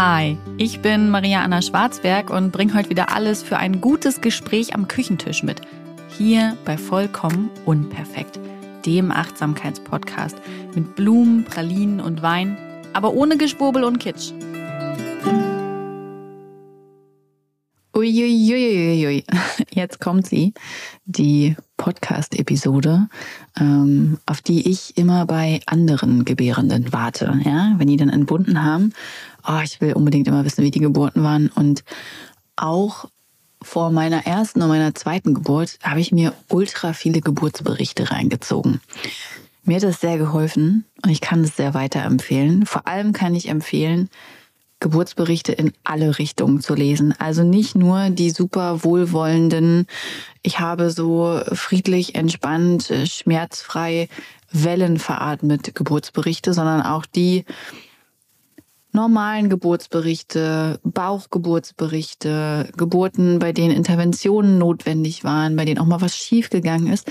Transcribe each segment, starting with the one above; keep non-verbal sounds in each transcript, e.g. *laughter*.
Hi, ich bin Maria Anna Schwarzberg und bringe heute wieder alles für ein gutes Gespräch am Küchentisch mit. Hier bei Vollkommen Unperfekt, dem Achtsamkeitspodcast mit Blumen, Pralinen und Wein, aber ohne Geschwurbel und Kitsch. Uiuiuiui, *laughs* jetzt kommt sie, die Podcast-Episode, ähm, auf die ich immer bei anderen Gebärenden warte. Ja? Wenn die dann entbunden haben, oh, ich will unbedingt immer wissen, wie die Geburten waren. Und auch vor meiner ersten und meiner zweiten Geburt habe ich mir ultra viele Geburtsberichte reingezogen. Mir hat das sehr geholfen und ich kann es sehr weiterempfehlen. Vor allem kann ich empfehlen, Geburtsberichte in alle Richtungen zu lesen. Also nicht nur die super wohlwollenden, ich habe so friedlich, entspannt, schmerzfrei Wellen veratmet Geburtsberichte, sondern auch die normalen Geburtsberichte, Bauchgeburtsberichte, Geburten, bei denen Interventionen notwendig waren, bei denen auch mal was schiefgegangen ist.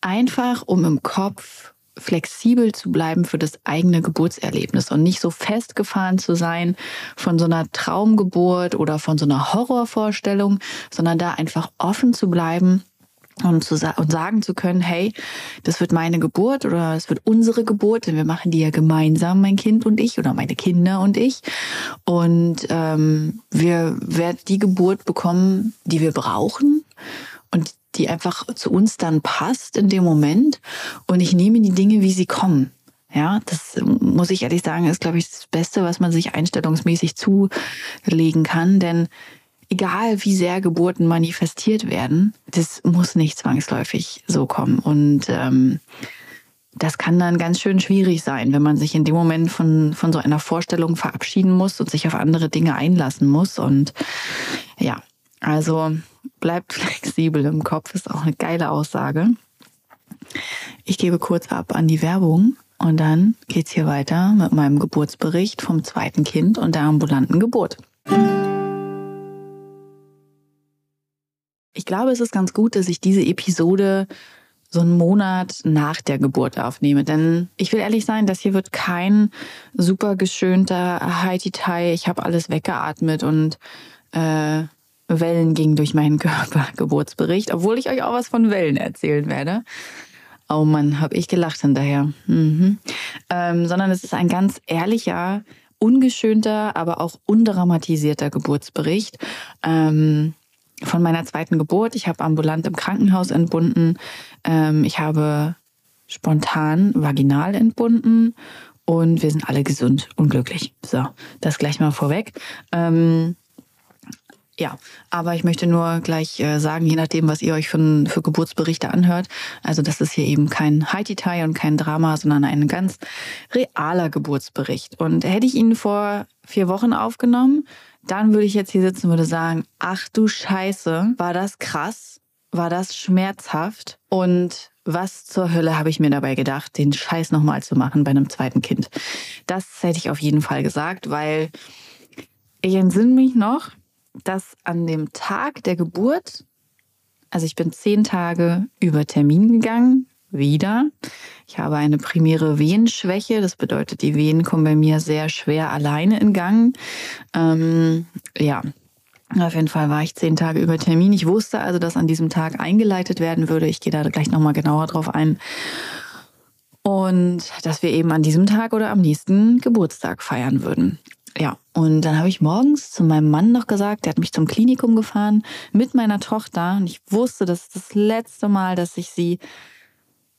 Einfach um im Kopf flexibel zu bleiben für das eigene Geburtserlebnis und nicht so festgefahren zu sein von so einer Traumgeburt oder von so einer Horrorvorstellung, sondern da einfach offen zu bleiben und, zu, und sagen zu können, hey, das wird meine Geburt oder es wird unsere Geburt, denn wir machen die ja gemeinsam, mein Kind und ich oder meine Kinder und ich. Und ähm, wir werden die Geburt bekommen, die wir brauchen und die einfach zu uns dann passt in dem Moment. Und ich nehme die Dinge, wie sie kommen. Ja, das muss ich ehrlich sagen, ist, glaube ich, das Beste, was man sich einstellungsmäßig zulegen kann. Denn egal wie sehr Geburten manifestiert werden, das muss nicht zwangsläufig so kommen. Und ähm, das kann dann ganz schön schwierig sein, wenn man sich in dem Moment von, von so einer Vorstellung verabschieden muss und sich auf andere Dinge einlassen muss. Und ja, also bleibt *laughs* flexibel im Kopf, ist auch eine geile Aussage. Ich gebe kurz ab an die Werbung und dann geht's hier weiter mit meinem Geburtsbericht vom zweiten Kind und der ambulanten Geburt. Ich glaube, es ist ganz gut, dass ich diese Episode so einen Monat nach der Geburt aufnehme. Denn ich will ehrlich sein, das hier wird kein super geschönter Haiti-Tai, ich habe alles weggeatmet und äh, Wellen gingen durch meinen *laughs* Körper, Geburtsbericht, obwohl ich euch auch was von Wellen erzählen werde. Oh Mann, hab ich gelacht hinterher. Mhm. Ähm, sondern es ist ein ganz ehrlicher, ungeschönter, aber auch undramatisierter Geburtsbericht ähm, von meiner zweiten Geburt. Ich habe ambulant im Krankenhaus entbunden. Ähm, ich habe spontan vaginal entbunden und wir sind alle gesund und glücklich. So, das gleich mal vorweg. Ähm, ja, aber ich möchte nur gleich äh, sagen, je nachdem, was ihr euch für, für Geburtsberichte anhört, also das ist hier eben kein Haiti-Tai und kein Drama, sondern ein ganz realer Geburtsbericht. Und hätte ich ihn vor vier Wochen aufgenommen, dann würde ich jetzt hier sitzen und würde sagen, ach du Scheiße, war das krass, war das schmerzhaft und was zur Hölle habe ich mir dabei gedacht, den Scheiß nochmal zu machen bei einem zweiten Kind. Das hätte ich auf jeden Fall gesagt, weil ich entsinne mich noch, dass an dem Tag der Geburt, also ich bin zehn Tage über Termin gegangen, wieder. Ich habe eine primäre Wehenschwäche. Das bedeutet, die Wehen kommen bei mir sehr schwer alleine in Gang. Ähm, ja, auf jeden Fall war ich zehn Tage über Termin. Ich wusste also, dass an diesem Tag eingeleitet werden würde. Ich gehe da gleich nochmal genauer drauf ein. Und dass wir eben an diesem Tag oder am nächsten Geburtstag feiern würden. Ja, und dann habe ich morgens zu meinem Mann noch gesagt, der hat mich zum Klinikum gefahren mit meiner Tochter. Und ich wusste, das ist das letzte Mal, dass ich sie,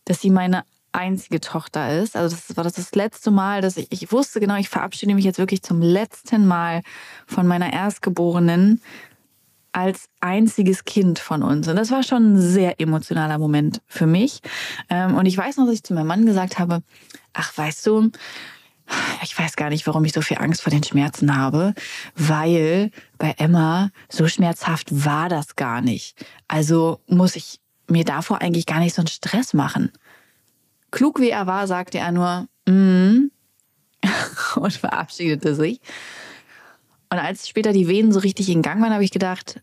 dass sie meine einzige Tochter ist. Also das war das, das letzte Mal, dass ich, ich wusste genau, ich verabschiede mich jetzt wirklich zum letzten Mal von meiner Erstgeborenen als einziges Kind von uns. Und das war schon ein sehr emotionaler Moment für mich. Ähm, und ich weiß noch, dass ich zu meinem Mann gesagt habe, ach, weißt du, ich weiß gar nicht, warum ich so viel Angst vor den Schmerzen habe, weil bei Emma so schmerzhaft war das gar nicht. Also muss ich mir davor eigentlich gar nicht so einen Stress machen. Klug wie er war, sagte er nur, mm, *laughs* und verabschiedete sich. Und als später die Venen so richtig in Gang waren, habe ich gedacht,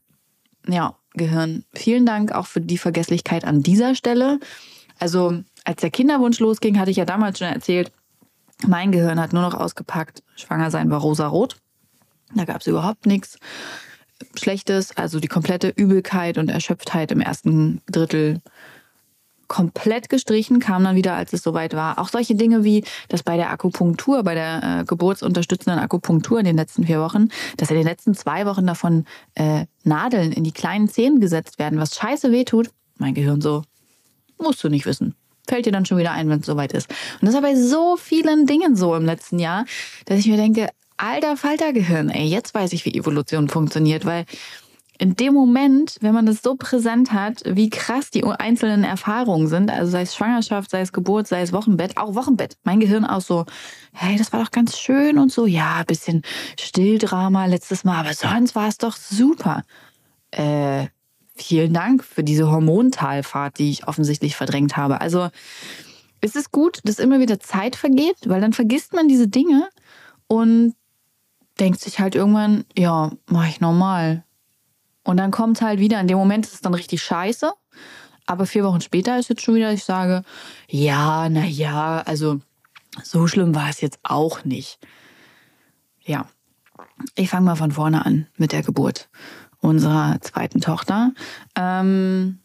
ja, Gehirn, vielen Dank auch für die Vergesslichkeit an dieser Stelle. Also als der Kinderwunsch losging, hatte ich ja damals schon erzählt, mein Gehirn hat nur noch ausgepackt, schwanger sein war rosarot. Da gab es überhaupt nichts Schlechtes. Also die komplette Übelkeit und Erschöpftheit im ersten Drittel komplett gestrichen, kam dann wieder, als es soweit war. Auch solche Dinge wie, dass bei der Akupunktur, bei der äh, geburtsunterstützenden Akupunktur in den letzten vier Wochen, dass in den letzten zwei Wochen davon äh, Nadeln in die kleinen Zehen gesetzt werden, was scheiße wehtut. Mein Gehirn so, musst du nicht wissen. Fällt dir dann schon wieder ein, wenn es soweit ist. Und das war bei so vielen Dingen so im letzten Jahr, dass ich mir denke, alter Faltergehirn, ey, jetzt weiß ich, wie Evolution funktioniert, weil in dem Moment, wenn man das so präsent hat, wie krass die einzelnen Erfahrungen sind, also sei es Schwangerschaft, sei es Geburt, sei es Wochenbett, auch Wochenbett, mein Gehirn auch so, hey, das war doch ganz schön und so, ja, bisschen Stilldrama letztes Mal, aber sonst war es doch super. Äh, vielen Dank für diese Hormontalfahrt, die ich offensichtlich verdrängt habe. Also es ist gut, dass immer wieder Zeit vergeht, weil dann vergisst man diese Dinge und denkt sich halt irgendwann, ja, mach ich normal. Und dann kommt halt wieder, in dem Moment ist es dann richtig scheiße. Aber vier Wochen später ist jetzt schon wieder, ich sage, ja, na ja, also so schlimm war es jetzt auch nicht. Ja, ich fange mal von vorne an mit der Geburt unserer zweiten Tochter. Ähm,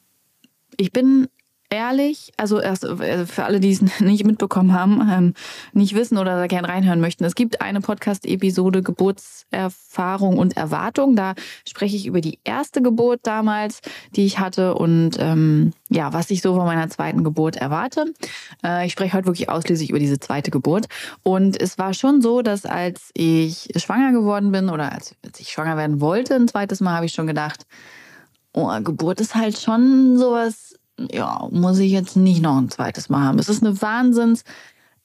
ich bin ehrlich, also erst äh, für alle, die es *laughs* nicht mitbekommen haben, ähm, nicht wissen oder da gerne reinhören möchten. Es gibt eine Podcast-Episode Geburtserfahrung und Erwartung. Da spreche ich über die erste Geburt damals, die ich hatte und ähm, ja, was ich so von meiner zweiten Geburt erwarte. Äh, ich spreche heute wirklich ausschließlich über diese zweite Geburt. Und es war schon so, dass als ich schwanger geworden bin oder als, als ich schwanger werden wollte, ein zweites Mal, habe ich schon gedacht, oh, Geburt ist halt schon sowas ja, muss ich jetzt nicht noch ein zweites Mal haben. Es ist eine wahnsinns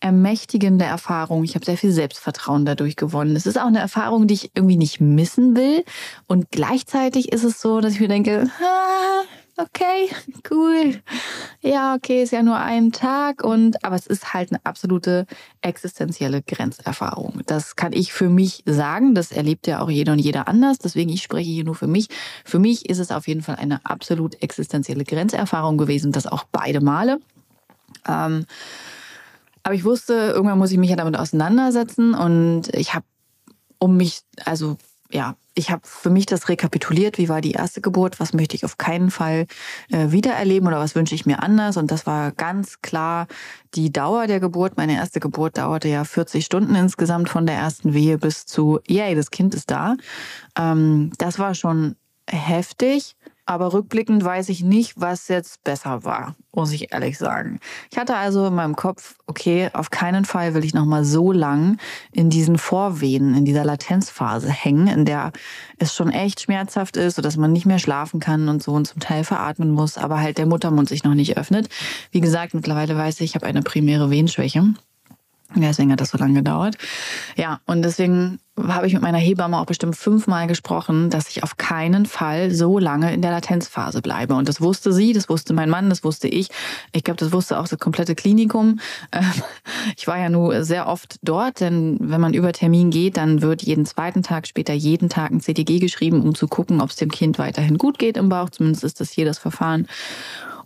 ermächtigende Erfahrung. Ich habe sehr viel Selbstvertrauen dadurch gewonnen. Es ist auch eine Erfahrung, die ich irgendwie nicht missen will. Und gleichzeitig ist es so, dass ich mir denke, *laughs* ah, okay, cool. Ja, okay, ist ja nur ein Tag und aber es ist halt eine absolute existenzielle Grenzerfahrung. Das kann ich für mich sagen. Das erlebt ja auch jeder und jeder anders. Deswegen ich spreche hier nur für mich. Für mich ist es auf jeden Fall eine absolut existenzielle Grenzerfahrung gewesen. Das auch beide Male. Ähm, aber ich wusste, irgendwann muss ich mich ja damit auseinandersetzen und ich habe um mich, also ja, ich habe für mich das rekapituliert, wie war die erste Geburt, was möchte ich auf keinen Fall äh, wiedererleben oder was wünsche ich mir anders. Und das war ganz klar die Dauer der Geburt. Meine erste Geburt dauerte ja 40 Stunden insgesamt von der ersten Wehe bis zu, yay, das Kind ist da. Ähm, das war schon heftig. Aber rückblickend weiß ich nicht, was jetzt besser war, muss ich ehrlich sagen. Ich hatte also in meinem Kopf, okay, auf keinen Fall will ich nochmal so lang in diesen Vorwehen, in dieser Latenzphase hängen, in der es schon echt schmerzhaft ist, sodass man nicht mehr schlafen kann und so und zum Teil veratmen muss, aber halt der Muttermund sich noch nicht öffnet. Wie gesagt, mittlerweile weiß ich, ich habe eine primäre Wehenschwäche. Deswegen hat das so lange gedauert. Ja, und deswegen habe ich mit meiner Hebamme auch bestimmt fünfmal gesprochen, dass ich auf keinen Fall so lange in der Latenzphase bleibe. Und das wusste sie, das wusste mein Mann, das wusste ich. Ich glaube, das wusste auch das komplette Klinikum. Ähm, ich war ja nur sehr oft dort, denn wenn man über Termin geht, dann wird jeden zweiten Tag, später jeden Tag ein CTG geschrieben, um zu gucken, ob es dem Kind weiterhin gut geht im Bauch. Zumindest ist das hier das Verfahren.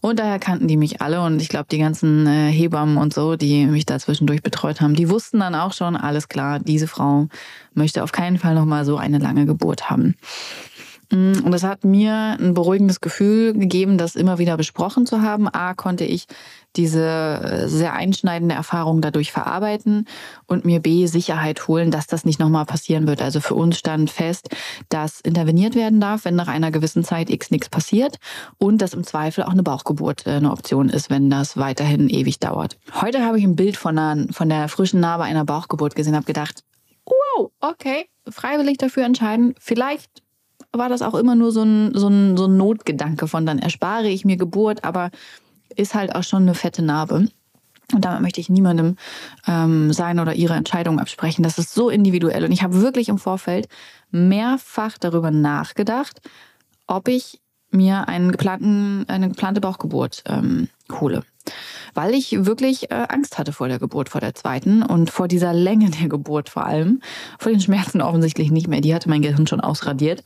Und daher kannten die mich alle und ich glaube, die ganzen äh, Hebammen und so, die mich da zwischendurch betreut haben, die wussten dann auch schon, alles klar, diese Frau möchte auf keinen Fall nochmal so eine lange Geburt haben. Mm, und es hat mir ein beruhigendes Gefühl gegeben, das immer wieder besprochen zu haben. A, konnte ich diese äh, sehr einschneidende Erfahrung dadurch verarbeiten und mir B, Sicherheit holen, dass das nicht nochmal passieren wird. Also für uns stand fest, dass interveniert werden darf, wenn nach einer gewissen Zeit X nichts passiert und dass im Zweifel auch eine Bauchgeburt äh, eine Option ist, wenn das weiterhin ewig dauert. Heute habe ich ein Bild von, einer, von der frischen Narbe einer Bauchgeburt gesehen, habe gedacht, wow, okay, freiwillig dafür entscheiden. Vielleicht war das auch immer nur so ein, so ein, so ein Notgedanke von, dann erspare ich mir Geburt, aber ist halt auch schon eine fette Narbe. Und damit möchte ich niemandem ähm, seine oder ihre Entscheidung absprechen. Das ist so individuell. Und ich habe wirklich im Vorfeld mehrfach darüber nachgedacht, ob ich mir einen geplanten, eine geplante Bauchgeburt ähm, hole. Weil ich wirklich äh, Angst hatte vor der Geburt, vor der zweiten und vor dieser Länge der Geburt vor allem. Vor den Schmerzen offensichtlich nicht mehr. Die hatte mein Gehirn schon ausradiert.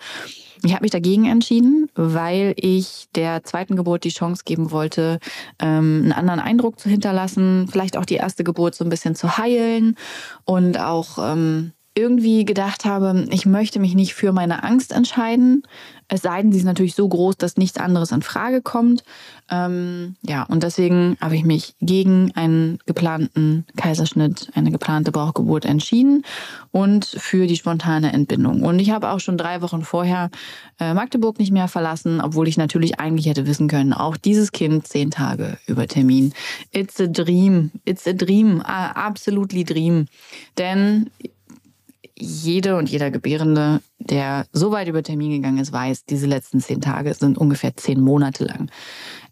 Ich habe mich dagegen entschieden, weil ich der zweiten Geburt die Chance geben wollte, ähm, einen anderen Eindruck zu hinterlassen, vielleicht auch die erste Geburt so ein bisschen zu heilen und auch ähm, irgendwie gedacht habe, ich möchte mich nicht für meine Angst entscheiden. Es sei denn, sie ist natürlich so groß, dass nichts anderes in Frage kommt. Ähm, ja, und deswegen habe ich mich gegen einen geplanten Kaiserschnitt, eine geplante Bauchgeburt entschieden und für die spontane Entbindung. Und ich habe auch schon drei Wochen vorher äh, Magdeburg nicht mehr verlassen, obwohl ich natürlich eigentlich hätte wissen können, auch dieses Kind zehn Tage über Termin. It's a dream. It's a dream. Uh, absolutely dream. Denn jede und jeder Gebärende, der so weit über Termin gegangen ist, weiß, diese letzten zehn Tage sind ungefähr zehn Monate lang.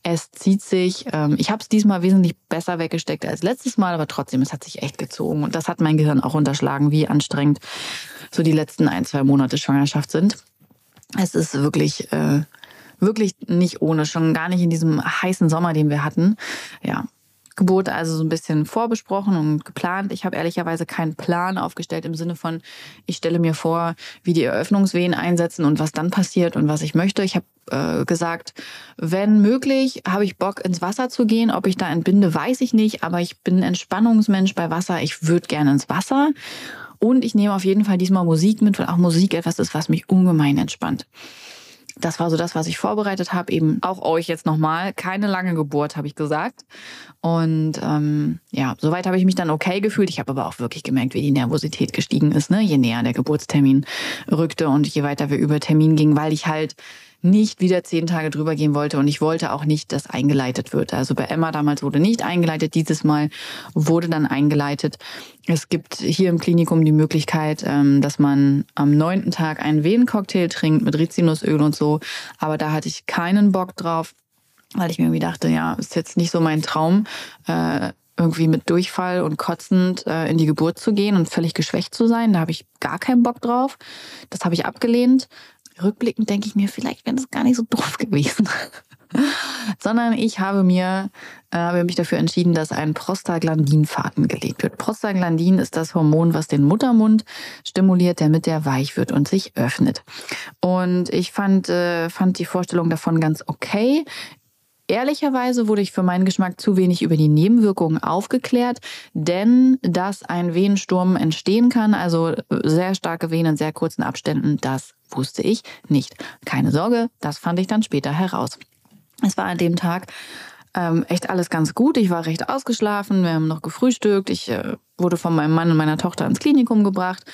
Es zieht sich, ähm, ich habe es diesmal wesentlich besser weggesteckt als letztes Mal, aber trotzdem, es hat sich echt gezogen. Und das hat mein Gehirn auch unterschlagen, wie anstrengend so die letzten ein, zwei Monate Schwangerschaft sind. Es ist wirklich, äh, wirklich nicht ohne, schon gar nicht in diesem heißen Sommer, den wir hatten. Ja, Geburt also so ein bisschen vorbesprochen und geplant. Ich habe ehrlicherweise keinen Plan aufgestellt im Sinne von, ich stelle mir vor, wie die Eröffnungswehen einsetzen und was dann passiert und was ich möchte. Ich habe äh, gesagt, wenn möglich, habe ich Bock ins Wasser zu gehen. Ob ich da entbinde, weiß ich nicht, aber ich bin Entspannungsmensch bei Wasser. Ich würde gerne ins Wasser. Und ich nehme auf jeden Fall diesmal Musik mit, weil auch Musik etwas ist, was mich ungemein entspannt. Das war so das, was ich vorbereitet habe. Eben auch euch jetzt nochmal. Keine lange Geburt, habe ich gesagt. Und ähm, ja, soweit habe ich mich dann okay gefühlt. Ich habe aber auch wirklich gemerkt, wie die Nervosität gestiegen ist, ne? je näher der Geburtstermin rückte und je weiter wir über Termin gingen, weil ich halt nicht wieder zehn Tage drüber gehen wollte und ich wollte auch nicht, dass eingeleitet wird. Also bei Emma damals wurde nicht eingeleitet, dieses Mal wurde dann eingeleitet. Es gibt hier im Klinikum die Möglichkeit, ähm, dass man am neunten Tag einen Venencocktail trinkt mit Rizinusöl und so, aber da hatte ich keinen Bock drauf, weil ich mir irgendwie dachte, ja, ist jetzt nicht so mein Traum. Äh, irgendwie mit Durchfall und kotzend äh, in die Geburt zu gehen und völlig geschwächt zu sein. Da habe ich gar keinen Bock drauf. Das habe ich abgelehnt rückblickend denke ich mir, vielleicht wäre das gar nicht so doof gewesen. *laughs* Sondern ich habe mir äh, habe mich dafür entschieden, dass ein Prostaglandinfaden gelegt wird. Prostaglandin ist das Hormon, was den Muttermund stimuliert, damit der weich wird und sich öffnet. Und ich fand, äh, fand die Vorstellung davon ganz okay. Ehrlicherweise wurde ich für meinen Geschmack zu wenig über die Nebenwirkungen aufgeklärt, denn dass ein Venensturm entstehen kann, also sehr starke Venen in sehr kurzen Abständen, das wusste ich nicht. Keine Sorge, das fand ich dann später heraus. Es war an dem Tag ähm, echt alles ganz gut. Ich war recht ausgeschlafen, wir haben noch gefrühstückt. Ich äh, wurde von meinem Mann und meiner Tochter ins Klinikum gebracht.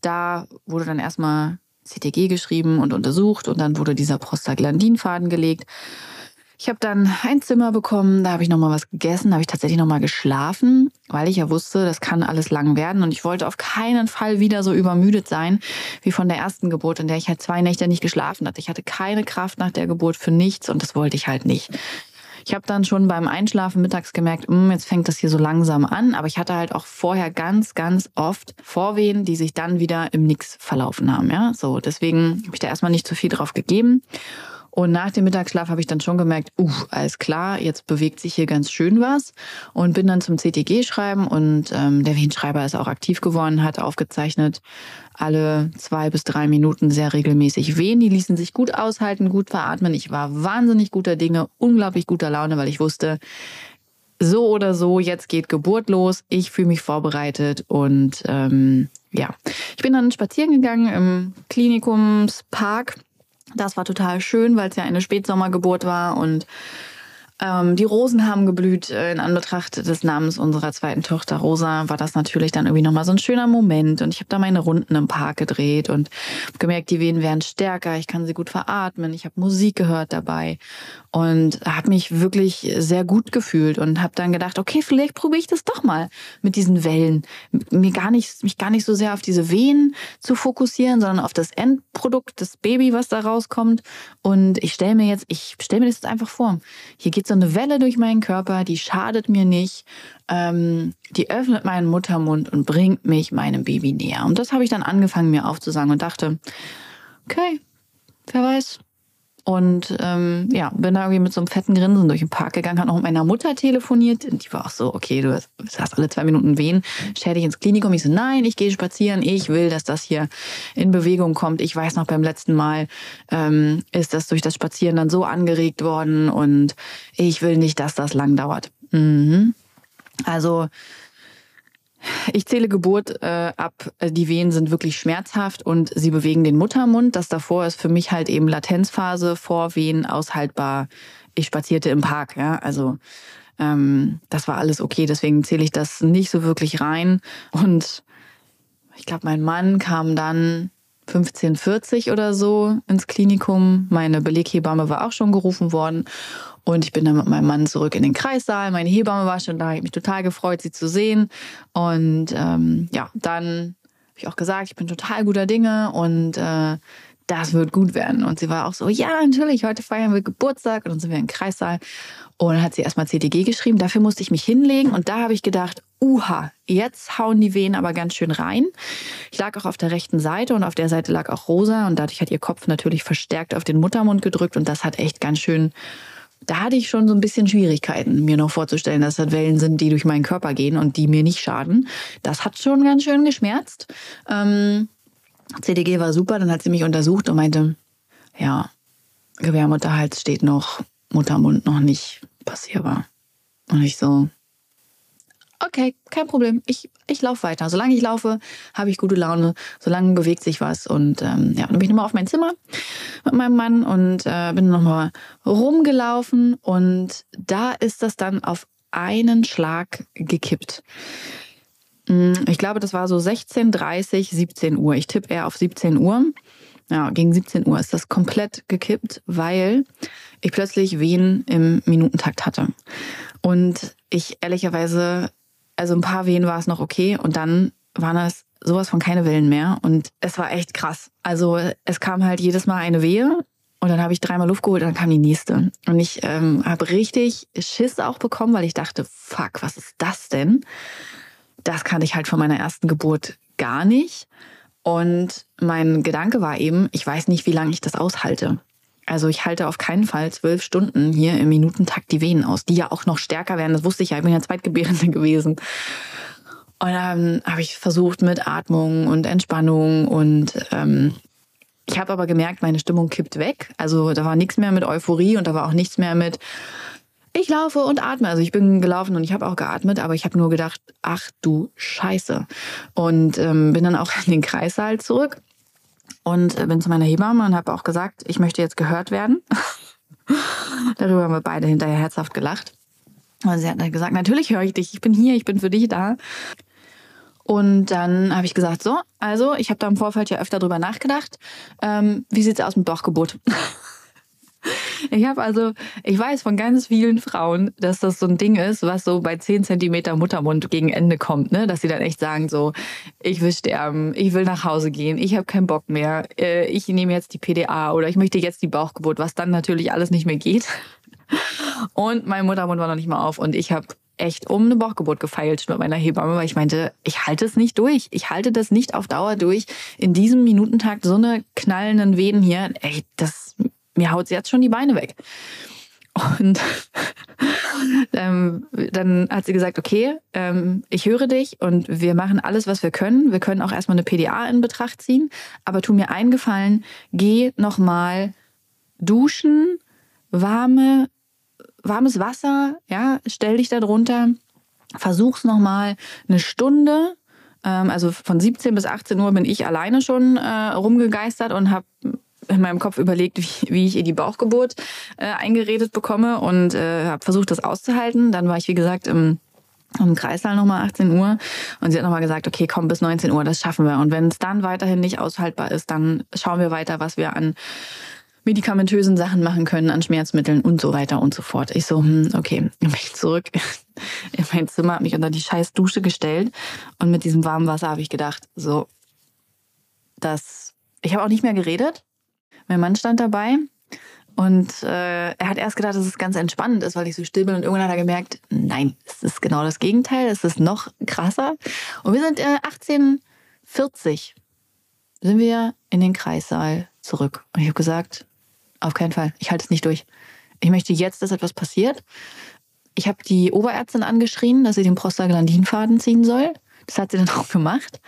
Da wurde dann erstmal CTG geschrieben und untersucht und dann wurde dieser Prostaglandinfaden gelegt. Ich habe dann ein Zimmer bekommen, da habe ich noch mal was gegessen, da habe ich tatsächlich noch mal geschlafen, weil ich ja wusste, das kann alles lang werden und ich wollte auf keinen Fall wieder so übermüdet sein wie von der ersten Geburt, in der ich halt zwei Nächte nicht geschlafen hatte. Ich hatte keine Kraft nach der Geburt für nichts und das wollte ich halt nicht. Ich habe dann schon beim Einschlafen mittags gemerkt, hm, jetzt fängt das hier so langsam an, aber ich hatte halt auch vorher ganz, ganz oft Vorwehen, die sich dann wieder im Nix verlaufen haben. Ja, so deswegen habe ich da erstmal nicht zu viel drauf gegeben. Und nach dem Mittagsschlaf habe ich dann schon gemerkt, uh, alles klar, jetzt bewegt sich hier ganz schön was. Und bin dann zum CTG schreiben und ähm, der Wehenschreiber ist auch aktiv geworden, hat aufgezeichnet, alle zwei bis drei Minuten sehr regelmäßig wehen. Die ließen sich gut aushalten, gut veratmen. Ich war wahnsinnig guter Dinge, unglaublich guter Laune, weil ich wusste, so oder so, jetzt geht Geburt los. Ich fühle mich vorbereitet und ähm, ja, ich bin dann spazieren gegangen im Klinikumspark das war total schön, weil es ja eine Spätsommergeburt war und ähm, die Rosen haben geblüht. Äh, in Anbetracht des Namens unserer zweiten Tochter Rosa war das natürlich dann irgendwie nochmal so ein schöner Moment. Und ich habe da meine Runden im Park gedreht und gemerkt, die Wehen werden stärker. Ich kann sie gut veratmen. Ich habe Musik gehört dabei und habe mich wirklich sehr gut gefühlt und habe dann gedacht, okay, vielleicht probiere ich das doch mal mit diesen Wellen. Mir gar nicht, mich gar nicht so sehr auf diese Wehen zu fokussieren, sondern auf das Endprodukt, das Baby, was da rauskommt. Und ich stelle mir jetzt, ich stelle mir das jetzt einfach vor. Hier geht's eine Welle durch meinen Körper, die schadet mir nicht, ähm, die öffnet meinen Muttermund und bringt mich meinem Baby näher. Und das habe ich dann angefangen, mir aufzusagen und dachte, okay, wer weiß, und ähm, ja, bin da irgendwie mit so einem fetten Grinsen durch den Park gegangen, habe noch mit meiner Mutter telefoniert. Die war auch so, okay, du hast, hast alle zwei Minuten Wehen, stell dich ins Klinikum. Ich so, nein, ich gehe spazieren, ich will, dass das hier in Bewegung kommt. Ich weiß noch, beim letzten Mal ähm, ist das durch das Spazieren dann so angeregt worden und ich will nicht, dass das lang dauert. Mhm. Also Ich zähle Geburt äh, ab. Die Wehen sind wirklich schmerzhaft und sie bewegen den Muttermund. Das davor ist für mich halt eben Latenzphase, vor Wehen aushaltbar. Ich spazierte im Park, ja, also ähm, das war alles okay. Deswegen zähle ich das nicht so wirklich rein. Und ich glaube, mein Mann kam dann 1540 oder so ins Klinikum. Meine Beleghebamme war auch schon gerufen worden. Und ich bin dann mit meinem Mann zurück in den Kreissaal. Meine Hebamme war schon da, ich habe mich total gefreut, sie zu sehen. Und ähm, ja, dann habe ich auch gesagt, ich bin total guter Dinge und äh, das wird gut werden. Und sie war auch so, ja, natürlich, heute feiern wir Geburtstag und dann sind wir im Kreissaal. Und dann hat sie erstmal CTG geschrieben, dafür musste ich mich hinlegen und da habe ich gedacht, uha, jetzt hauen die Wehen aber ganz schön rein. Ich lag auch auf der rechten Seite und auf der Seite lag auch Rosa und dadurch hat ihr Kopf natürlich verstärkt auf den Muttermund gedrückt und das hat echt ganz schön da hatte ich schon so ein bisschen Schwierigkeiten, mir noch vorzustellen, dass das Wellen sind, die durch meinen Körper gehen und die mir nicht schaden. Das hat schon ganz schön geschmerzt. Ähm, CDG war super, dann hat sie mich untersucht und meinte, ja, Gebärmutterhals steht noch, Muttermund noch nicht passierbar. Und ich so, okay, kein Problem, ich, ich laufe weiter. Solange ich laufe, habe ich gute Laune, solange bewegt sich was. Und ähm, ja, dann bin ich nochmal auf mein Zimmer mit meinem Mann und äh, bin nochmal rumgelaufen und da ist das dann auf einen Schlag gekippt. Mm, ich glaube, das war so 16.30, 17 Uhr. Ich tippe eher auf 17 Uhr. Ja, gegen 17 Uhr ist das komplett gekippt, weil ich plötzlich Wehen im Minutentakt hatte. Und ich ehrlicherweise, also ein paar Wehen war es noch okay und dann waren das sowas von keine Wellen mehr und es war echt krass. Also es kam halt jedes Mal eine Wehe und dann habe ich dreimal Luft geholt und dann kam die nächste. Und ich ähm, habe richtig Schiss auch bekommen, weil ich dachte, fuck, was ist das denn? Das kannte ich halt von meiner ersten Geburt gar nicht. Und mein Gedanke war eben, ich weiß nicht, wie lange ich das aushalte. Also ich halte auf keinen Fall zwölf Stunden hier im Minutentakt die Venen aus, die ja auch noch stärker werden. Das wusste ich ja, ich bin ja Zweitgebärende *laughs* gewesen. Und dann habe ich versucht mit Atmung und Entspannung und ähm, ich habe aber gemerkt, meine Stimmung kippt weg. Also da war nichts mehr mit Euphorie und da war auch nichts mehr mit, ich laufe und atme. Also ich bin gelaufen und ich habe auch geatmet, aber ich habe nur gedacht, ach du Scheiße. Und ähm, bin dann auch *laughs* in den Kreissaal zurück und äh, bin zu meiner Hebamme und habe auch gesagt, ich möchte jetzt gehört werden. *laughs* Darüber haben wir beide hinterher herzhaft gelacht. Und sie hat dann gesagt, natürlich höre ich dich, ich bin hier, ich bin für dich da. Und dann habe ich gesagt, so, also ich habe da im Vorfeld ja öfter drüber nachgedacht. Ähm, wie sieht's aus mit Bauchgeburt? *laughs* Ich habe also, ich weiß von ganz vielen Frauen, dass das so ein Ding ist, was so bei 10 Zentimeter Muttermund gegen Ende kommt, ne? Dass sie dann echt sagen so, ich will sterben, ich will nach Hause gehen, ich habe keinen Bock mehr, äh, ich nehme jetzt die PDA oder ich möchte jetzt die Bauchgeburt, was dann natürlich alles nicht mehr geht. Und mein Muttermund war noch nicht mal auf und ich habe echt um eine Bauchgeburt gefeilt mit meiner Hebamme, weil ich meinte, ich halte es nicht durch. Ich halte das nicht auf Dauer durch. In diesem Minutentakt so eine knallenden Venen hier, ey, das mir haut sie jetzt schon die Beine weg. Und *laughs* ähm, dann hat sie gesagt, okay, ähm, ich höre dich und wir machen alles, was wir können. Wir können auch erstmal eine PDA in Betracht ziehen, aber tu mir einen Gefallen, geh nochmal duschen, warme, warmes Wasser, ja, stell dich da drunter, versuch's nochmal eine Stunde. Ähm, also von 17 bis 18 Uhr bin ich alleine schon äh, rumgegeistert und habe in meinem Kopf überlegt, wie, wie ich ihr die Bauchgeburt äh, eingeredet bekomme und äh, habe versucht, das auszuhalten. Dann war ich, wie gesagt, im im Kreißsaal nochmal 18 Uhr und sie hat nochmal gesagt, okay, komm bis 19 Uhr, das schaffen wir. Und wenn es dann weiterhin nicht aushaltbar ist, dann schauen wir weiter, was wir an medikamentösen Sachen machen können, an Schmerzmitteln und so weiter und so fort. Ich so, hm, okay, bin ich zurück *laughs* in mein Zimmer, habe mich unter die scheiß Dusche gestellt und mit diesem warmen Wasser habe ich gedacht, so, das, ich habe auch nicht mehr geredet, mein Mann stand dabei und äh, er hat erst gedacht, dass es ganz entspannend ist, weil ich so still bin. Und irgendwann hat er gemerkt, nein, es ist genau das Gegenteil. Es ist noch krasser. Und wir sind äh, 1840 sind wir in den Kreissaal zurück. Und ich habe gesagt, auf keinen Fall, ich halte es nicht durch. Ich möchte jetzt, dass etwas passiert. Ich habe die Oberärztin angeschrien, dass sie den Prostaglandinfaden ziehen soll. Das hat sie dann *laughs* auch gemacht.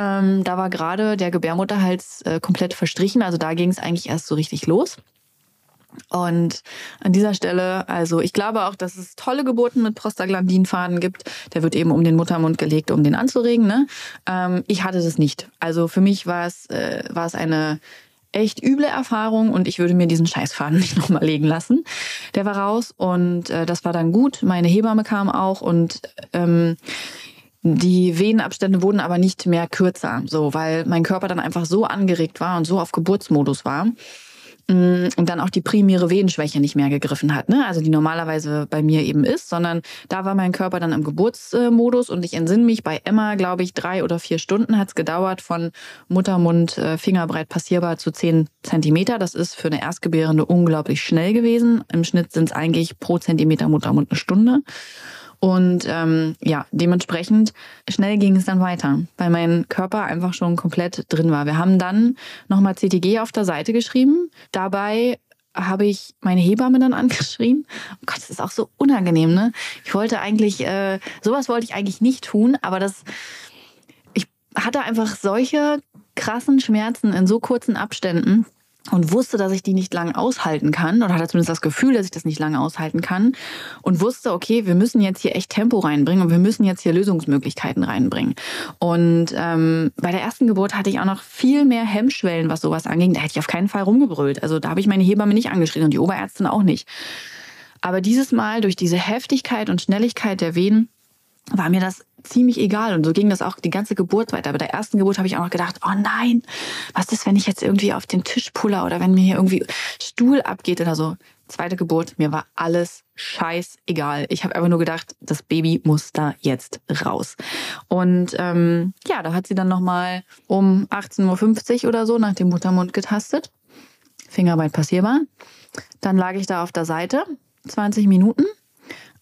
Ähm, da war gerade der Gebärmutterhals äh, komplett verstrichen, also da ging es eigentlich erst so richtig los. Und an dieser Stelle, also ich glaube auch, dass es tolle Geburten mit Prostaglandinfaden gibt. Der wird eben um den Muttermund gelegt, um den anzuregen. Ne? Ähm, ich hatte das nicht. Also für mich war es, äh, war es eine echt üble Erfahrung und ich würde mir diesen Scheißfaden *laughs* nicht nochmal legen lassen. Der war raus und äh, das war dann gut. Meine Hebamme kam auch und ähm, die Venenabstände wurden aber nicht mehr kürzer, so weil mein Körper dann einfach so angeregt war und so auf Geburtsmodus war mm, und dann auch die primäre Venenschwäche nicht mehr gegriffen hat, ne? also die normalerweise bei mir eben ist, sondern da war mein Körper dann im Geburtsmodus und ich entsinne mich, bei Emma, glaube ich, drei oder vier Stunden hat es gedauert von Muttermund äh, fingerbreit passierbar zu zehn Zentimeter. Das ist für eine Erstgebärende unglaublich schnell gewesen. Im Schnitt sind es eigentlich pro Zentimeter Muttermund eine Stunde. Und ähm, ja, dementsprechend schnell ging es dann weiter, weil mein Körper einfach schon komplett drin war. Wir haben dann nochmal CTG auf der Seite geschrieben. Dabei habe ich meine Hebamme dann *laughs* angeschrien. Oh Gott, das ist auch so unangenehm, ne? Ich wollte eigentlich, äh, sowas wollte ich eigentlich nicht tun, aber das, ich hatte einfach solche krassen Schmerzen in so kurzen Abständen und wusste, dass ich die nicht lange aushalten kann oder hatte zumindest das Gefühl, dass ich das nicht lange aushalten kann und wusste, okay, wir müssen jetzt hier echt Tempo reinbringen und wir müssen jetzt hier Lösungsmöglichkeiten reinbringen. Und ähm, bei der ersten Geburt hatte ich auch noch viel mehr Hemmschwellen, was sowas anging. Da hätte ich auf keinen Fall rumgebrüllt. Also da habe ich meine Hebamme nicht angeschrien und die Oberärztin auch nicht. Aber dieses Mal durch diese Heftigkeit und Schnelligkeit der Wehen war mir das ziemlich egal. Und so ging das auch die ganze Geburt weiter. Bei der ersten Geburt habe ich auch noch gedacht, oh nein, was ist, wenn ich jetzt irgendwie auf den Tisch puller oder wenn mir hier irgendwie Stuhl abgeht oder so. Zweite Geburt, mir war alles scheißegal. Ich habe einfach nur gedacht, das Baby muss da jetzt raus. Und ähm, ja, da hat sie dann nochmal um 18.50 Uhr oder so nach dem Muttermund getastet. Fingerarbeit passierbar. Dann lag ich da auf der Seite, 20 Minuten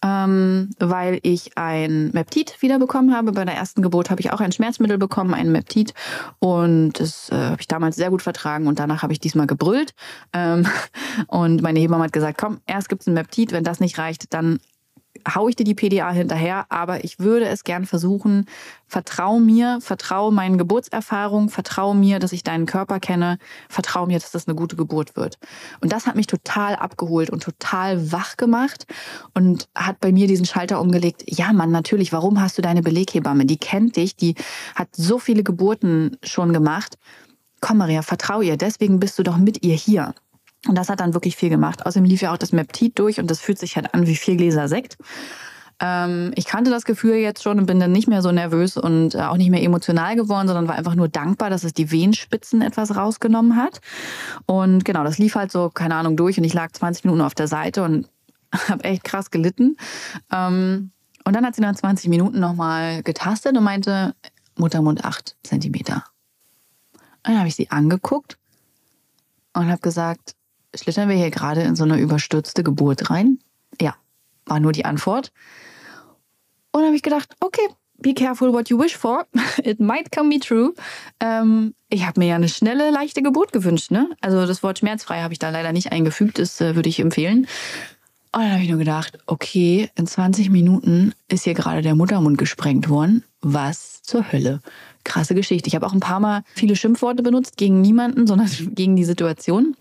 ähm, weil ich ein Meptid wiederbekommen habe. Bei der ersten Geburt habe ich auch ein Schmerzmittel bekommen, ein Meptid. Und das äh, habe ich damals sehr gut vertragen und danach habe ich diesmal gebrüllt. Ähm, *laughs* und meine Hebamme hat gesagt, komm, erst gibt es ein Meptid, wenn das nicht reicht, dann hau ich dir die PDA hinterher, aber ich würde es gern versuchen. Vertrau mir, vertrau meinen Geburtserfahrungen, vertrau mir, dass ich deinen Körper kenne, vertrau mir, dass das eine gute Geburt wird. Und das hat mich total abgeholt und total wach gemacht und hat bei mir diesen Schalter umgelegt. Ja, Mann, natürlich, warum hast du deine Beleghebamme? Die kennt dich, die hat so viele Geburten schon gemacht. Komm, Maria, vertrau ihr, deswegen bist du doch mit ihr hier. Und das hat dann wirklich viel gemacht. Außerdem lief ja auch das Meptid durch und das fühlt sich halt an wie vier Gläser Sekt. Ähm, ich kannte das Gefühl jetzt schon und bin dann nicht mehr so nervös und äh, auch nicht mehr emotional geworden, sondern war einfach nur dankbar, dass es die Wehenspitzen etwas rausgenommen hat. Und genau, das lief halt so, keine Ahnung, durch und ich lag 20 Minuten auf der Seite und *laughs* habe echt krass gelitten. Ähm, und dann hat sie nach 20 Minuten nochmal getastet und meinte, Muttermund 8 Zentimeter. Und dann habe ich sie angeguckt und habe gesagt, schlittern wir hier gerade in so eine überstürzte Geburt rein? Ja, war nur die Antwort. Und habe ich gedacht, okay, be careful what you wish for. *laughs* It might come be true. Ähm, ich habe mir ja eine schnelle, leichte Geburt gewünscht. Ne? Also das Wort schmerzfrei habe ich da leider nicht eingefügt. Das äh, würde ich empfehlen. Und dann habe ich nur gedacht, okay, in 20 Minuten ist hier gerade der Muttermund gesprengt worden. Was zur Hölle? Krasse Geschichte. Ich habe auch ein paar Mal viele Schimpfworte benutzt gegen niemanden, sondern *laughs* gegen die Situation.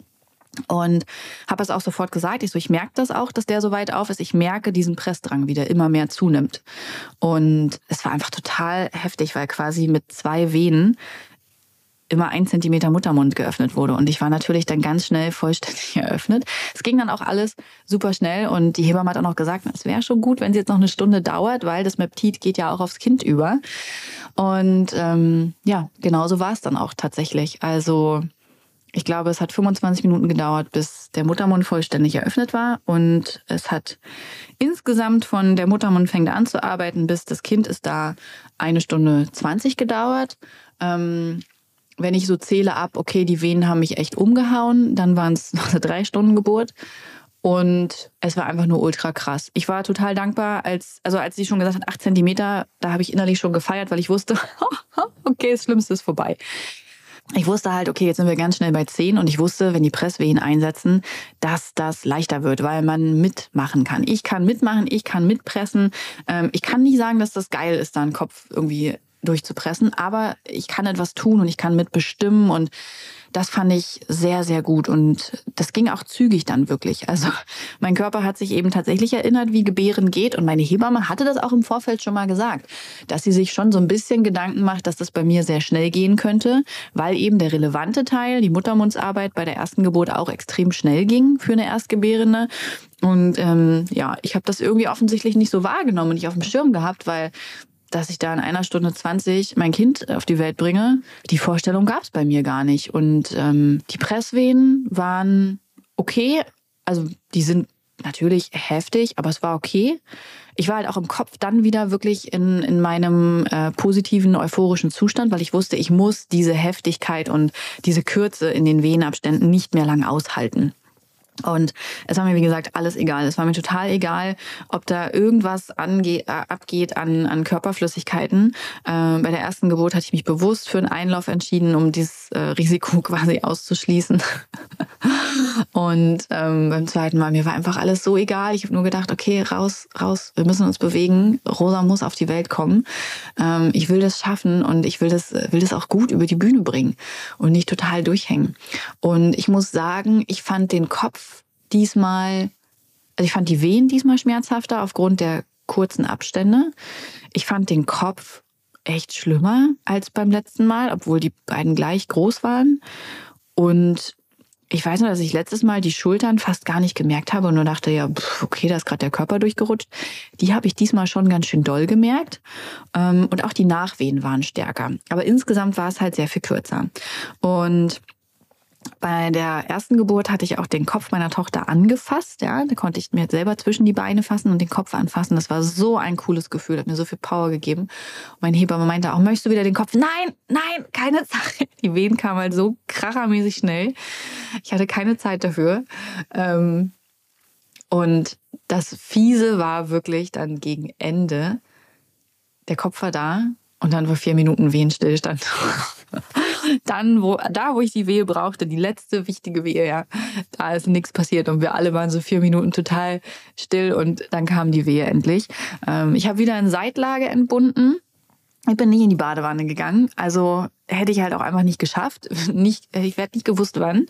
Und habe es auch sofort gesagt. Ich so, ich merke das auch, dass der so weit auf ist. Ich merke diesen Pressdrang, wie der immer mehr zunimmt. Und es war einfach total heftig, weil quasi mit zwei Venen immer ein Zentimeter Muttermund geöffnet wurde. Und ich war natürlich dann ganz schnell vollständig *laughs* eröffnet. Es ging dann auch alles super schnell und die Hebamme hat auch noch gesagt, es wäre schon gut, wenn es jetzt noch eine Stunde dauert, weil das Meptid geht ja auch aufs Kind über. Und ähm, ja, genauso war es dann auch tatsächlich. Also ich glaube, es hat 25 Minuten gedauert, bis der Muttermund vollständig eröffnet war. Und es hat insgesamt von der Muttermund fängt an zu arbeiten, bis das Kind ist da eine Stunde 20 gedauert. Ähm, wenn ich so zähle ab, okay, die Venen haben mich echt umgehauen, dann waren es *laughs* eine drei Stunden Geburt. Und es war einfach nur ultra krass. Ich war total dankbar, als, also als sie schon gesagt hat, acht Zentimeter, da habe ich innerlich schon gefeiert, weil ich wusste, *laughs* okay, das Schlimmste ist vorbei ich wusste halt, okay, jetzt sind wir ganz schnell bei 10 und ich wusste, wenn die Presswehen einsetzen, dass das leichter wird, weil man mitmachen kann. Ich kann mitmachen, ich kann mitpressen. Ähm, ich kann nicht sagen, dass das geil ist, da einen Kopf irgendwie durchzupressen, aber ich kann etwas tun und ich kann mitbestimmen und das fand ich sehr, sehr gut und das ging auch zügig dann wirklich. Also mein Körper hat sich eben tatsächlich erinnert, wie Gebären geht und meine Hebamme hatte das auch im Vorfeld schon mal gesagt, dass sie sich schon so ein bisschen Gedanken macht, dass das bei mir sehr schnell gehen könnte, weil eben der relevante Teil, die Muttermundsarbeit bei der ersten Geburt auch extrem schnell ging für eine Erstgebärende. Und ähm, ja, ich habe das irgendwie offensichtlich nicht so wahrgenommen und nicht auf dem Schirm gehabt, weil dass ich da in einer Stunde 20 mein Kind auf die Welt bringe, die Vorstellung gab es bei mir gar nicht. Und ähm, die Presswehen waren okay. Also die sind natürlich heftig, aber es war okay. Ich war halt auch im Kopf dann wieder wirklich in, in meinem äh, positiven, euphorischen Zustand, weil ich wusste, ich muss diese Heftigkeit und diese Kürze in den Wehenabständen nicht mehr lang aushalten. Und es war mir, wie gesagt, alles egal. Es war mir total egal, ob da irgendwas ange äh, abgeht an, an Körperflüssigkeiten. Äh, bei der ersten Geburt hatte ich mich bewusst für einen Einlauf entschieden, um dieses äh, Risiko *laughs* quasi auszuschließen. Und ähm, beim zweiten Mal, mir war einfach alles so egal. Ich habe nur gedacht, okay, raus, raus, wir müssen uns bewegen. Rosa muss auf die Welt kommen. Ähm, ich will das schaffen und ich will das, will das auch gut über die Bühne bringen und nicht total durchhängen. Und ich muss sagen, ich fand den Kopf diesmal, also ich fand die Wehen diesmal schmerzhafter aufgrund der kurzen Abstände. Ich fand den Kopf echt schlimmer als beim letzten Mal, obwohl die beiden gleich groß waren. Und ich weiß nur, dass ich letztes Mal die Schultern fast gar nicht gemerkt habe und nur dachte, ja, okay, da ist gerade der Körper durchgerutscht. Die habe ich diesmal schon ganz schön doll gemerkt. Ähm, und auch die Nachwehen waren stärker. Aber insgesamt war es halt sehr viel kürzer. Und bei der ersten Geburt hatte ich auch den Kopf meiner Tochter angefasst. Ja, da konnte ich mir selber zwischen die Beine fassen und den Kopf anfassen. Das war so ein cooles Gefühl, hat mir so viel Power gegeben. Und mein Hebamme meinte auch, möchtest du wieder den Kopf? Nein, nein, keine Zeit. *laughs* Die Wehen kamen halt so krachermäßig schnell. Ich hatte keine Zeit dafür. Ähm, und das Fiese war wirklich dann gegen Ende. Der Kopf war da und dann war vier Minuten Wehenstillstand. *laughs* dann, wo, da, wo ich die Wehe brauchte, die letzte wichtige Wehe, ja, da ist nichts passiert und wir alle waren so vier Minuten total still und dann kam die Wehe endlich. Ähm, ich habe wieder in Seitlage entbunden ich bin nie in die Badewanne gegangen. Also hätte ich halt auch einfach nicht geschafft. *laughs* Nicht, ich werde nicht gewusst, wann.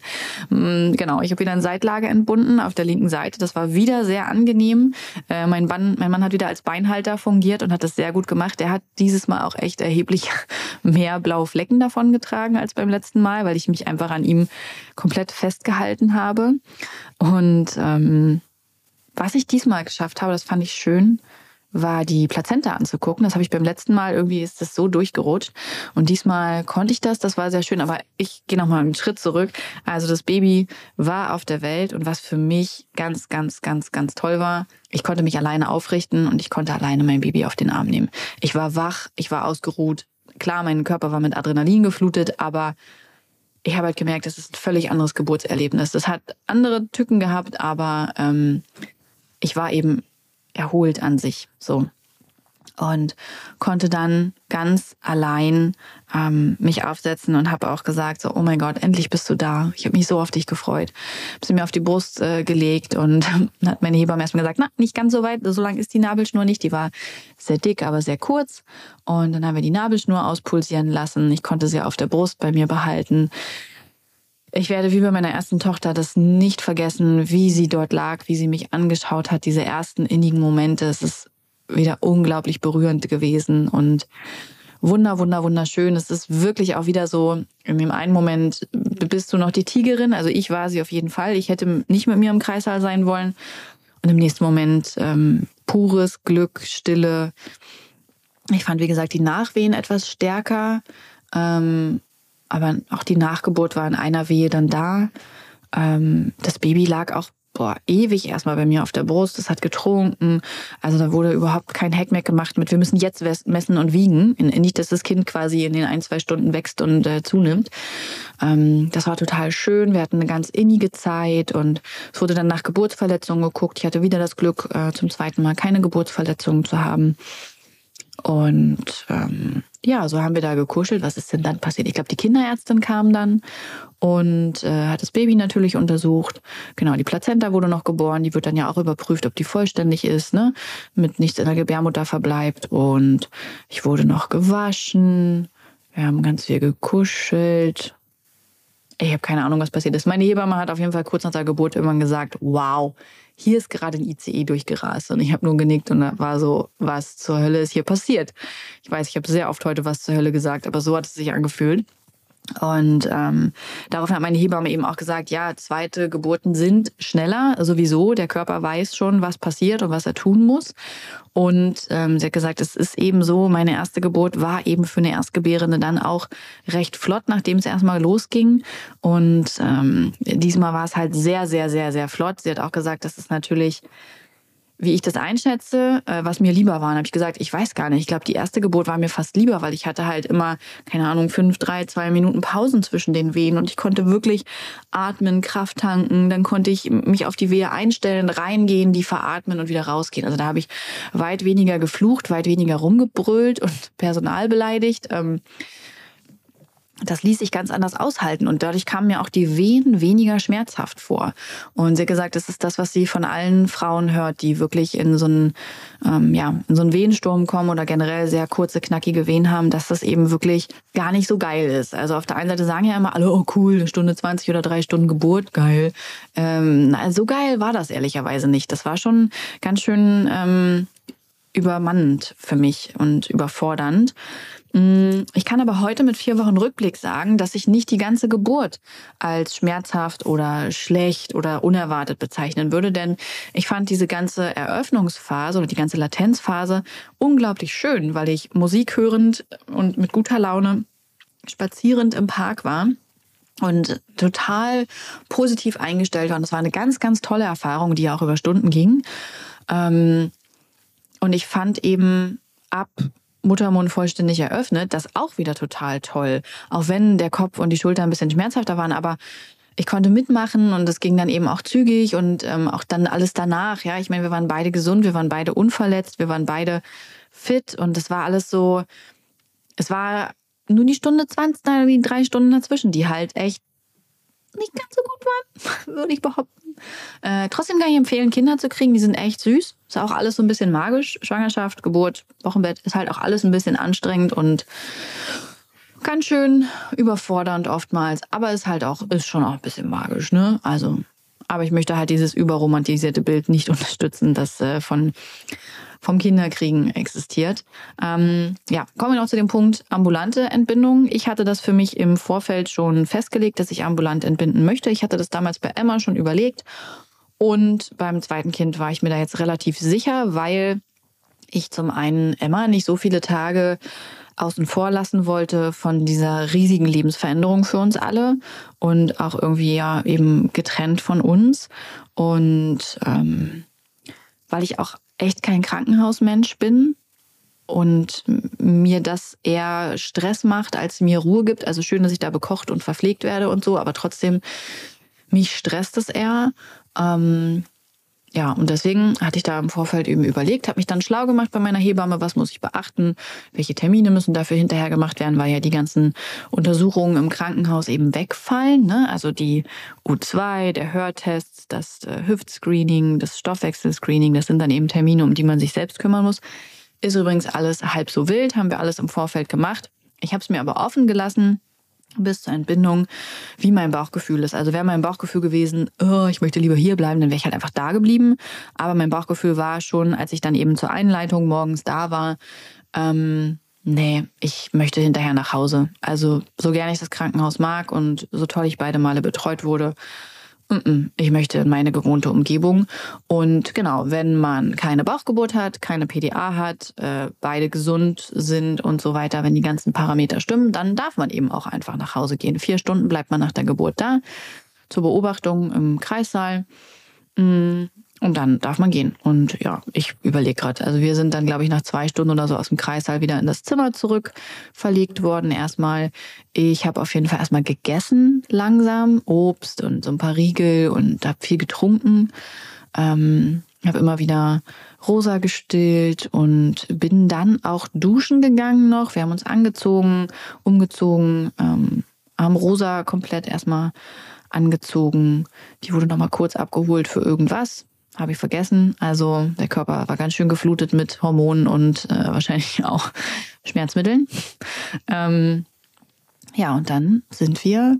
Mm, genau, ich habe wieder ein Seitlager entbunden auf der linken Seite. Das war wieder sehr angenehm. Äh, mein, Mann, mein Mann hat wieder als Beinhalter fungiert und hat das sehr gut gemacht. Er hat dieses Mal auch echt erheblich *laughs* mehr blaue Flecken davon getragen als beim letzten Mal, weil ich mich einfach an ihm komplett festgehalten habe. Und ähm, was ich diesmal geschafft habe, das fand ich schön war die Plazenta anzugucken. Das habe ich beim letzten Mal irgendwie ist das so durchgerutscht und diesmal konnte ich das. Das war sehr schön, aber ich gehe noch mal einen Schritt zurück. Also das Baby war auf der Welt und was für mich ganz, ganz, ganz, ganz toll war, ich konnte mich alleine aufrichten und ich konnte alleine mein Baby auf den Arm nehmen. Ich war wach, ich war ausgeruht. Klar, mein Körper war mit Adrenalin geflutet, aber ich habe halt gemerkt, das ist ein völlig anderes Geburtserlebnis. Das hat andere Tücken gehabt, aber ähm, ich war eben erholt an sich. So. Und konnte dann ganz allein ähm, mich aufsetzen und habe auch gesagt, so, oh mein Gott, endlich bist du da. Ich habe mich so auf dich gefreut. Habe sie mir auf die Brust äh, gelegt und *laughs* hat meine Hebamme erstmal gesagt, na, nicht ganz so weit, so lang ist die Nabelschnur nicht. Die war sehr dick, aber sehr kurz. Und dann haben wir die Nabelschnur auspulsieren lassen. Ich konnte sie auf der Brust bei mir behalten. Ich werde wie bei meiner ersten Tochter das nicht vergessen, wie sie dort lag, wie sie mich angeschaut hat, diese ersten innigen Momente. Es ist wieder unglaublich berührend gewesen und wunder, wunder, wunderschön. Es ist wirklich auch wieder so, in dem einen Moment bist du noch die Tigerin, also ich war sie auf jeden Fall. Ich hätte nicht mit mir im Kreissaal sein wollen. Und im nächsten Moment ähm, pures Glück, Stille. Ich fand, wie gesagt, die Nachwehen etwas stärker. Ähm, aber auch die Nachgeburt war in einer Wehe dann da. Ähm, das Baby lag auch boah, ewig erstmal bei mir auf der Brust. Es hat getrunken. Also da wurde überhaupt kein Hack mehr gemacht mit, wir müssen jetzt messen und wiegen. Nicht, dass das Kind quasi in den ein, zwei Stunden wächst und äh, zunimmt. Ähm, das war total schön. Wir hatten eine ganz innige Zeit und es wurde dann nach Geburtsverletzungen geguckt. Ich hatte wieder das Glück, äh, zum zweiten Mal keine Geburtsverletzungen zu haben. Und ähm, ja, so haben wir da gekuschelt. Was ist denn dann passiert? Ich glaube, die Kinderärztin kam dann und äh, hat das Baby natürlich untersucht. Genau, die Plazenta wurde noch geboren. Die wird dann ja auch überprüft, ob die vollständig ist, ne? Mit nichts in der Gebärmutter verbleibt. Und ich wurde noch gewaschen. Wir haben ganz viel gekuschelt. Ich habe keine Ahnung, was passiert ist. Meine Hebamme hat auf jeden Fall kurz nach der Geburt irgendwann gesagt, wow, hier ist gerade ein ICE durchgerast. Und ich habe nur genickt und da war so, was zur Hölle ist hier passiert? Ich weiß, ich habe sehr oft heute was zur Hölle gesagt, aber so hat es sich angefühlt. Und ähm, daraufhin hat meine Hebamme eben auch gesagt, ja, zweite Geburten sind schneller, sowieso. Der Körper weiß schon, was passiert und was er tun muss. Und ähm, sie hat gesagt, es ist eben so, meine erste Geburt war eben für eine Erstgebärende dann auch recht flott, nachdem es erstmal losging. Und ähm, diesmal war es halt sehr, sehr, sehr, sehr flott. Sie hat auch gesagt, das ist natürlich wie ich das einschätze, äh, was mir lieber war. habe ich gesagt, ich weiß gar nicht. Ich glaube, die erste Geburt war mir fast lieber, weil ich hatte halt immer, keine Ahnung, fünf, drei, zwei Minuten Pausen zwischen den Wehen und ich konnte wirklich atmen, Kraft tanken. Dann konnte ich mich auf die Wehe einstellen, reingehen, die veratmen und wieder rausgehen. Also da habe ich weit weniger geflucht, weit weniger rumgebrüllt und *laughs* Personal beleidigt. Ähm, das ließ sich ganz anders aushalten und dadurch kamen mir auch die Wehen weniger schmerzhaft vor. Und sie hat gesagt, das ist das, was sie von allen Frauen hört, die wirklich in so einen, ähm, ja, in so einen Wehensturm kommen oder generell sehr kurze, knackige Wehen haben, dass das eben wirklich gar nicht so geil ist. Also auf der einen Seite sagen ja immer alle, oh cool, eine Stunde 20 oder drei Stunden Geburt, geil. Ähm, so geil war das ehrlicherweise nicht. Das war schon ganz schön ähm, übermannend für mich und überfordernd. Mm, ich kann aber heute mit vier Wochen Rückblick sagen, dass ich nicht die ganze Geburt als schmerzhaft oder schlecht oder unerwartet bezeichnen würde, denn ich fand diese ganze Eröffnungsphase oder die ganze Latenzphase unglaublich schön, weil ich Musik hörend und mit guter Laune spazierend im Park war und total positiv eingestellt war. Und es war eine ganz, ganz tolle Erfahrung, die ja auch über Stunden ging. Ähm, und ich fand eben ab Muttermund vollständig eröffnet, das auch wieder total toll. Auch wenn der Kopf und die Schulter ein bisschen schmerzhafter waren, aber ich konnte mitmachen und es ging dann eben auch zügig und ähm, auch dann alles danach. Ja, ich meine, wir waren beide gesund, wir waren beide unverletzt, wir waren beide fit und es war alles so. Es war nur die Stunde 20, nein, die drei Stunden dazwischen, die halt echt nicht ganz so gut waren, *laughs* würde ich behaupten. Äh, trotzdem kann ich empfehlen, Kinder zu kriegen. Die sind echt süß. Ist auch alles so ein bisschen magisch. Schwangerschaft, Geburt, Wochenbett ist halt auch alles ein bisschen anstrengend und ganz schön überfordernd oftmals. Aber ist halt auch, ist schon auch ein bisschen magisch, ne? Also, aber ich möchte halt dieses überromantisierte Bild nicht *laughs* unterstützen, das äh, von vom Kinderkriegen existiert. Ähm, ja, kommen wir noch zu dem Punkt ambulante Entbindung. Ich hatte das für mich im Vorfeld schon festgelegt, dass ich ambulant entbinden möchte. Ich hatte das damals bei Emma schon überlegt. Und beim zweiten Kind war ich mir da jetzt relativ sicher, weil ich zum einen Emma nicht so viele Tage außen vor lassen wollte von dieser riesigen Lebensveränderung für uns alle und auch irgendwie ja eben getrennt von uns. Und ähm, weil ich auch echt kein Krankenhausmensch bin und mir das eher Stress macht, als mir Ruhe gibt. Also schön, dass ich da bekocht und verpflegt werde und so, aber trotzdem, mich stresst es eher. Ähm, ja, und deswegen hatte ich da im Vorfeld eben überlegt, habe mich dann schlau gemacht bei meiner Hebamme, was muss ich beachten, welche Termine müssen dafür hinterher gemacht werden, weil ja die ganzen Untersuchungen im Krankenhaus eben wegfallen. Ne? Also die U2, der Hörtest, das äh, Hüftscreening, das Stoffwechselscreening, das sind dann eben Termine, um die man sich selbst kümmern muss. Ist übrigens alles halb so wild, haben wir alles im Vorfeld gemacht. Ich habe es mir aber offen gelassen, bis zur Entbindung, wie mein Bauchgefühl ist. Also wäre mein Bauchgefühl gewesen, oh, ich möchte lieber hier bleiben, dann wäre ich halt einfach da geblieben. Aber mein Bauchgefühl war schon, als ich dann eben zur Einleitung morgens da war, ähm, nee, ich möchte hinterher nach Hause. Also so gerne ich das Krankenhaus mag und so toll ich beide Male betreut wurde, ich möchte meine gewohnte Umgebung. Und genau, wenn man keine Bauchgeburt hat, keine PDA hat, äh, beide gesund sind und so weiter, wenn die ganzen Parameter stimmen, dann darf man eben auch einfach nach Hause gehen. Vier Stunden bleibt man nach der Geburt da, zur Beobachtung im Kreissaal. Und dann darf man gehen. Und ja, ich überlege gerade. Also wir sind dann, glaube ich, nach zwei Stunden oder so aus dem Kreissaal wieder in das Zimmer zurück verlegt worden. Erstmal, ich habe auf jeden Fall erstmal gegessen, langsam, Obst und so ein paar Riegel und habe viel getrunken. Ähm, habe immer wieder Rosa gestillt und bin dann auch duschen gegangen noch. Wir haben uns angezogen, umgezogen, ähm, haben Rosa komplett erstmal angezogen. Die wurde nochmal kurz abgeholt für irgendwas. Habe ich vergessen. Also der Körper war ganz schön geflutet mit Hormonen und äh, wahrscheinlich *laughs* auch Schmerzmitteln. Ähm, ja, und dann sind wir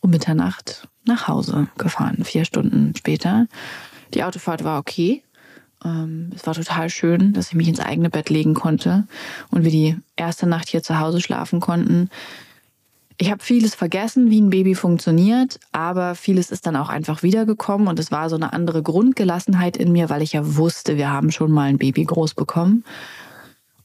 um Mitternacht nach Hause gefahren, vier Stunden später. Die Autofahrt war okay. Ähm, es war total schön, dass ich mich ins eigene Bett legen konnte und wir die erste Nacht hier zu Hause schlafen konnten. Ich habe vieles vergessen, wie ein Baby funktioniert, aber vieles ist dann auch einfach wiedergekommen und es war so eine andere Grundgelassenheit in mir, weil ich ja wusste, wir haben schon mal ein Baby groß bekommen.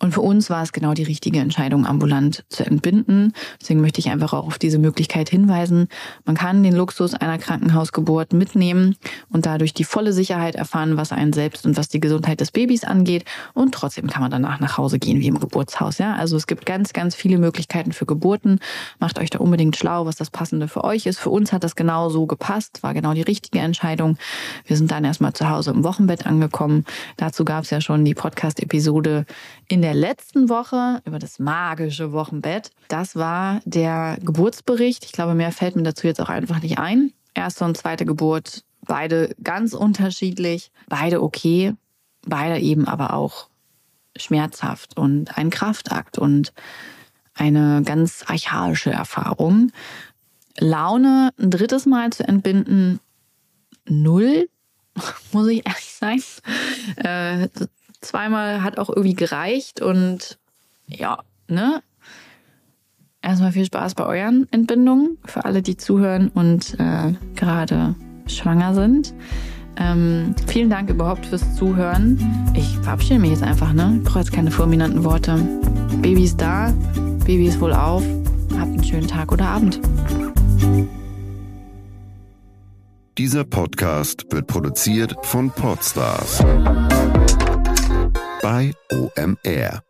Und für uns war es genau die richtige Entscheidung, ambulant zu entbinden. Deswegen möchte ich einfach auch auf diese Möglichkeit hinweisen. Man kann den Luxus einer Krankenhausgeburt mitnehmen und dadurch die volle Sicherheit erfahren, was einen selbst und was die Gesundheit des Babys angeht. Und trotzdem kann man danach nach Hause gehen wie im Geburtshaus. Ja, also es gibt ganz, ganz viele Möglichkeiten für Geburten. Macht euch da unbedingt schlau, was das Passende für euch ist. Für uns hat das genau so gepasst, war genau die richtige Entscheidung. Wir sind dann erstmal zu Hause im Wochenbett angekommen. Dazu gab es ja schon die Podcast-Episode in der letzten Woche über das magische Wochenbett. Das war der Geburtsbericht. Ich glaube, mehr fällt mir dazu jetzt auch einfach nicht ein. Erste und zweite Geburt, beide ganz unterschiedlich, beide okay, beide eben aber auch schmerzhaft und ein Kraftakt und eine ganz archaische Erfahrung. Laune ein drittes Mal zu entbinden, null, *laughs* muss ich ehrlich sein. Äh, zweimal hat auch irgendwie gereicht und ja, ne? Erstmal viel Spaß bei euren Entbindungen für alle, die zuhören und äh, gerade schwanger sind. Ähm, vielen Dank überhaupt fürs Zuhören. Ich verabschiede mich jetzt einfach, ne? Ich brauche jetzt keine fulminanten Worte. Baby ist da, Baby ist wohl auf. Habt einen schönen Tag oder Abend. Dieser Podcast wird produziert von Podstars bei OMR.